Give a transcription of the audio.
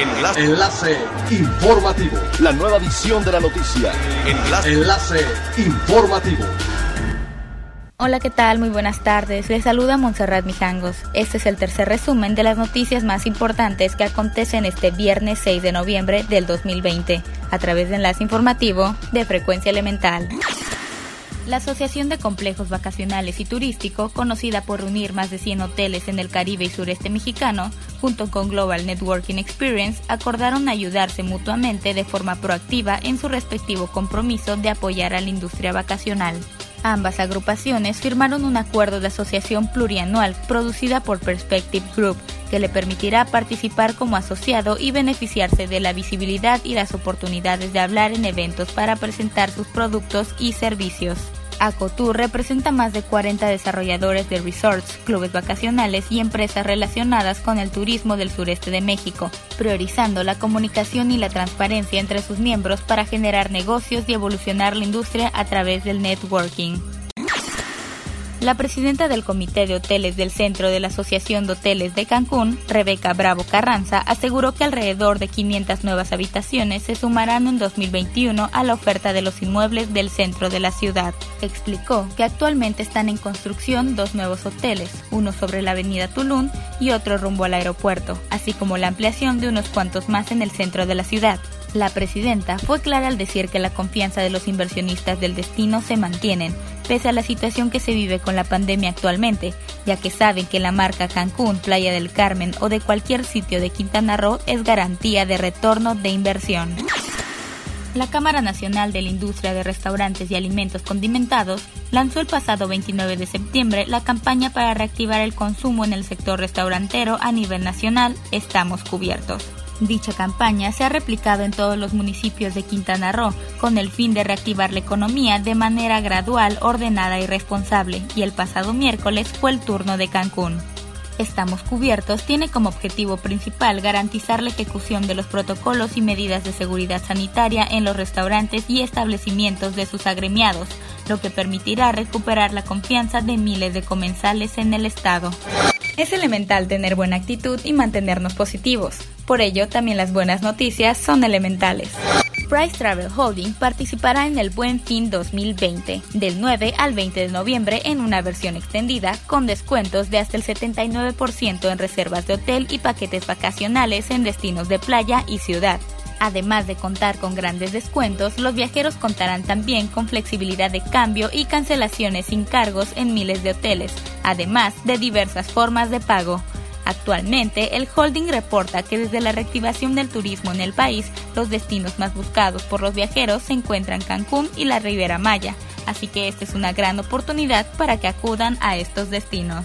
Enlace. Enlace informativo. La nueva edición de la noticia. Enlace. Enlace informativo. Hola, ¿qué tal? Muy buenas tardes. Les saluda Montserrat Mijangos. Este es el tercer resumen de las noticias más importantes que acontecen este viernes 6 de noviembre del 2020 a través de Enlace Informativo de Frecuencia Elemental. La Asociación de Complejos Vacacionales y Turístico, conocida por reunir más de 100 hoteles en el Caribe y sureste mexicano, junto con Global Networking Experience, acordaron ayudarse mutuamente de forma proactiva en su respectivo compromiso de apoyar a la industria vacacional. Ambas agrupaciones firmaron un acuerdo de asociación plurianual producida por Perspective Group que le permitirá participar como asociado y beneficiarse de la visibilidad y las oportunidades de hablar en eventos para presentar sus productos y servicios. Acotur representa más de 40 desarrolladores de resorts, clubes vacacionales y empresas relacionadas con el turismo del sureste de México, priorizando la comunicación y la transparencia entre sus miembros para generar negocios y evolucionar la industria a través del networking. La presidenta del Comité de Hoteles del Centro de la Asociación de Hoteles de Cancún, Rebeca Bravo Carranza, aseguró que alrededor de 500 nuevas habitaciones se sumarán en 2021 a la oferta de los inmuebles del centro de la ciudad. Explicó que actualmente están en construcción dos nuevos hoteles, uno sobre la avenida Tulum y otro rumbo al aeropuerto, así como la ampliación de unos cuantos más en el centro de la ciudad. La presidenta fue clara al decir que la confianza de los inversionistas del destino se mantienen, pese a la situación que se vive con la pandemia actualmente, ya que saben que la marca Cancún, Playa del Carmen o de cualquier sitio de Quintana Roo es garantía de retorno de inversión. La Cámara Nacional de la Industria de Restaurantes y Alimentos Condimentados lanzó el pasado 29 de septiembre la campaña para reactivar el consumo en el sector restaurantero a nivel nacional Estamos Cubiertos. Dicha campaña se ha replicado en todos los municipios de Quintana Roo con el fin de reactivar la economía de manera gradual, ordenada y responsable, y el pasado miércoles fue el turno de Cancún. Estamos Cubiertos tiene como objetivo principal garantizar la ejecución de los protocolos y medidas de seguridad sanitaria en los restaurantes y establecimientos de sus agremiados, lo que permitirá recuperar la confianza de miles de comensales en el Estado. Es elemental tener buena actitud y mantenernos positivos. Por ello, también las buenas noticias son elementales. Price Travel Holding participará en el Buen Fin 2020, del 9 al 20 de noviembre en una versión extendida, con descuentos de hasta el 79% en reservas de hotel y paquetes vacacionales en destinos de playa y ciudad. Además de contar con grandes descuentos, los viajeros contarán también con flexibilidad de cambio y cancelaciones sin cargos en miles de hoteles, además de diversas formas de pago. Actualmente, el holding reporta que desde la reactivación del turismo en el país, los destinos más buscados por los viajeros se encuentran Cancún y la Ribera Maya, así que esta es una gran oportunidad para que acudan a estos destinos.